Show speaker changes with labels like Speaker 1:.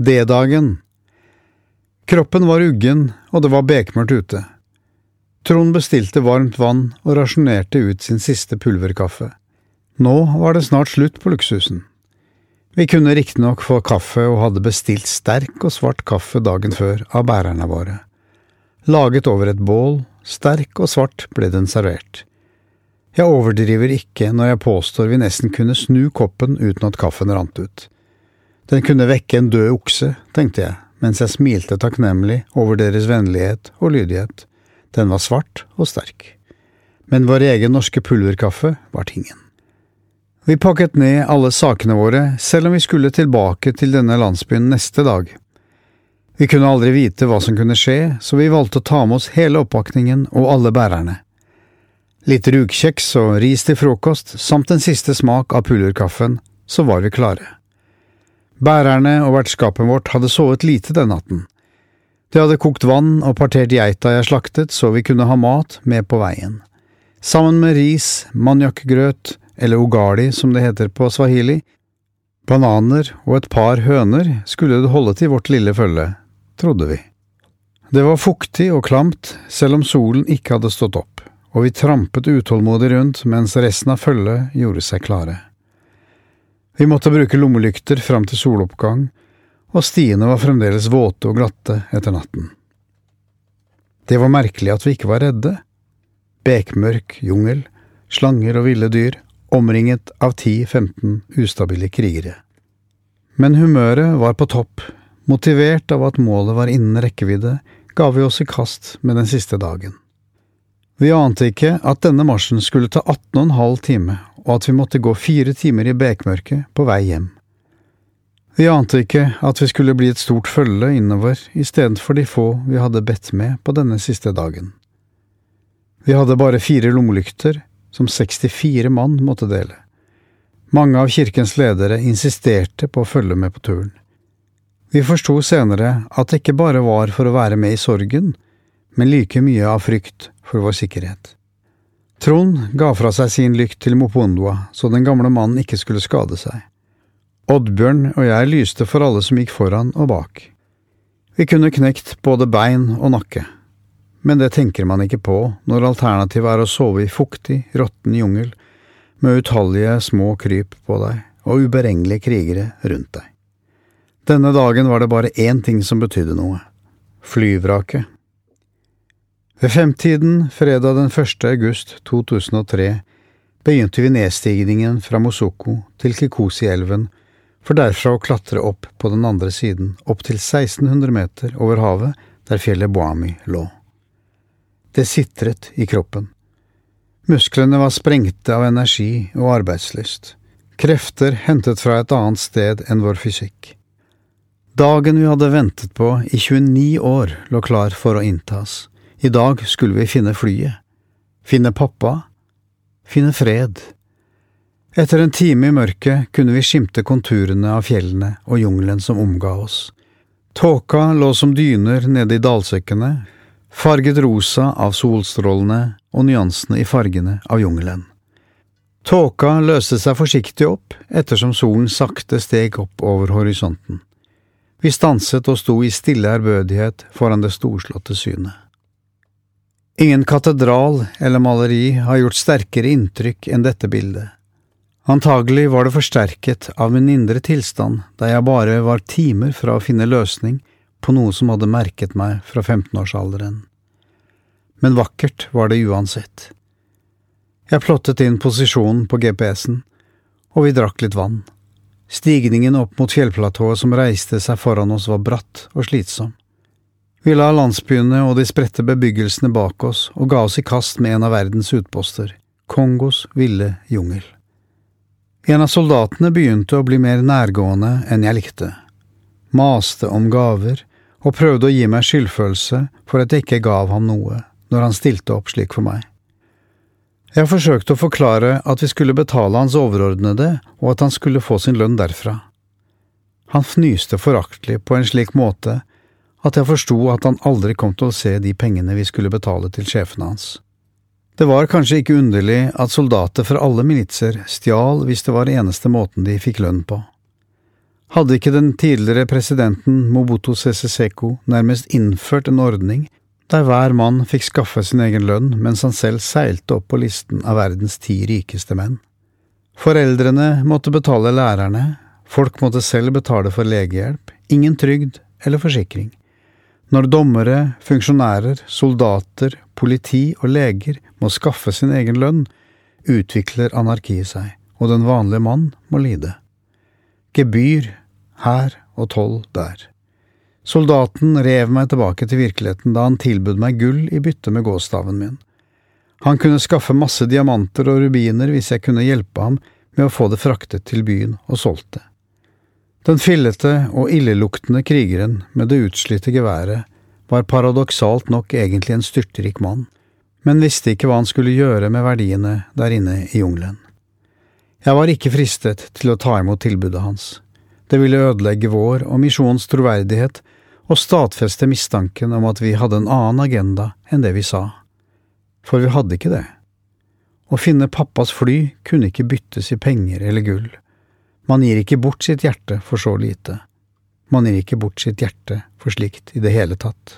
Speaker 1: D-dagen. Kroppen var uggen, og det var bekmørkt ute. Trond bestilte varmt vann og rasjonerte ut sin siste pulverkaffe. Nå var det snart slutt på luksusen. Vi kunne riktignok få kaffe og hadde bestilt sterk og svart kaffe dagen før av bærerne våre. Laget over et bål, sterk og svart ble den servert. Jeg overdriver ikke når jeg påstår vi nesten kunne snu koppen uten at kaffen rant ut. Den kunne vekke en død okse, tenkte jeg, mens jeg smilte takknemlig over deres vennlighet og lydighet. Den var svart og sterk. Men vår egen norske pulverkaffe var tingen. Vi pakket ned alle sakene våre, selv om vi skulle tilbake til denne landsbyen neste dag. Vi kunne aldri vite hva som kunne skje, så vi valgte å ta med oss hele oppakningen og alle bærerne. Litt rugkjeks og ris til frokost, samt en siste smak av pulverkaffen, så var vi klare. Bærerne og vertskapet vårt hadde sovet lite den natten. De hadde kokt vann og partert geita jeg slaktet så vi kunne ha mat med på veien. Sammen med ris, manjakkgrøt, eller ugali som det heter på swahili, bananer og et par høner skulle det holde til vårt lille følge, trodde vi. Det var fuktig og klamt selv om solen ikke hadde stått opp, og vi trampet utålmodig rundt mens resten av følget gjorde seg klare. Vi måtte bruke lommelykter fram til soloppgang, og stiene var fremdeles våte og glatte etter natten. Det var merkelig at vi ikke var redde. Bekmørk jungel, slanger og ville dyr, omringet av ti–femten ustabile krigere. Men humøret var på topp, motivert av at målet var innen rekkevidde, ga vi oss i kast med den siste dagen. Vi ante ikke at denne marsjen skulle ta 18 12 time, og at vi måtte gå fire timer i bekmørket på vei hjem. Vi ante ikke at vi skulle bli et stort følge innover istedenfor de få vi hadde bedt med på denne siste dagen. Vi hadde bare fire lommelykter, som 64 mann måtte dele. Mange av kirkens ledere insisterte på å følge med på turen. Vi forsto senere at det ikke bare var for å være med i sorgen, men like mye av frykt for vår sikkerhet. Trond ga fra seg sin lykt til Mopondua så den gamle mannen ikke skulle skade seg. Oddbjørn og jeg lyste for alle som gikk foran og bak. Vi kunne knekt både bein og nakke men det tenker man ikke på når alternativet er å sove i fuktig, råtten jungel med utallige små kryp på deg og uberegnelige krigere rundt deg. Denne dagen var det bare én ting som betydde noe – flyvraket. Ved femtiden fredag den 1. august 2003 begynte vi nedstigningen fra Mosoko til Kikosi-elven, for derfra å klatre opp på den andre siden, opp til 1600 meter over havet der fjellet Boami lå. Det sitret i kroppen. Musklene var sprengte av energi og arbeidslyst, krefter hentet fra et annet sted enn vår fysikk. Dagen vi hadde ventet på i 29 år lå klar for å inntas. I dag skulle vi finne flyet. Finne pappa. Finne fred. Etter en time i mørket kunne vi skimte konturene av fjellene og jungelen som omga oss. Tåka lå som dyner nede i dalsøkkene, farget rosa av solstrålene og nyansene i fargene av jungelen. Tåka løste seg forsiktig opp ettersom solen sakte steg opp over horisonten. Vi stanset og sto i stille ærbødighet foran det storslåtte synet. Ingen katedral eller maleri har gjort sterkere inntrykk enn dette bildet. Antagelig var det forsterket av min indre tilstand da jeg bare var timer fra å finne løsning på noe som hadde merket meg fra 15-årsalderen. Men vakkert var det uansett. Jeg plottet inn posisjonen på GPS-en, og vi drakk litt vann. Stigningen opp mot fjellplatået som reiste seg foran oss var bratt og slitsom. Vi la landsbyene og de spredte bebyggelsene bak oss og ga oss i kast med en av verdens utposter, Kongos ville jungel. En av soldatene begynte å bli mer nærgående enn jeg likte. Maste om gaver, og prøvde å gi meg skyldfølelse for at jeg ikke gav ham noe når han stilte opp slik for meg. Jeg forsøkte å forklare at vi skulle betale hans overordnede, og at han skulle få sin lønn derfra. Han fnyste foraktelig på en slik måte at jeg forsto at han aldri kom til å se de pengene vi skulle betale til sjefene hans. Det var kanskje ikke underlig at soldater fra alle militser stjal hvis det var eneste måten de fikk lønn på. Hadde ikke den tidligere presidenten Mobutu Sese Seko nærmest innført en ordning der hver mann fikk skaffe sin egen lønn mens han selv seilte opp på listen av verdens ti rikeste menn? Foreldrene måtte betale lærerne, folk måtte selv betale for legehjelp, ingen trygd eller forsikring. Når dommere, funksjonærer, soldater, politi og leger må skaffe sin egen lønn, utvikler anarkiet seg, og den vanlige mann må lide. Gebyr her og toll der. Soldaten rev meg tilbake til virkeligheten da han tilbød meg gull i bytte med gåstaven min. Han kunne skaffe masse diamanter og rubiner hvis jeg kunne hjelpe ham med å få det fraktet til byen og solgt det. Den fillete og illeluktende krigeren med det utslitte geværet var paradoksalt nok egentlig en styrtrik mann, men visste ikke hva han skulle gjøre med verdiene der inne i jungelen. Jeg var ikke fristet til å ta imot tilbudet hans. Det ville ødelegge vår og misjonens troverdighet og stadfeste mistanken om at vi hadde en annen agenda enn det vi sa. For vi hadde ikke det. Å finne pappas fly kunne ikke byttes i penger eller gull. Man gir ikke bort sitt hjerte for så lite. Man gir ikke bort sitt hjerte for slikt i det hele tatt.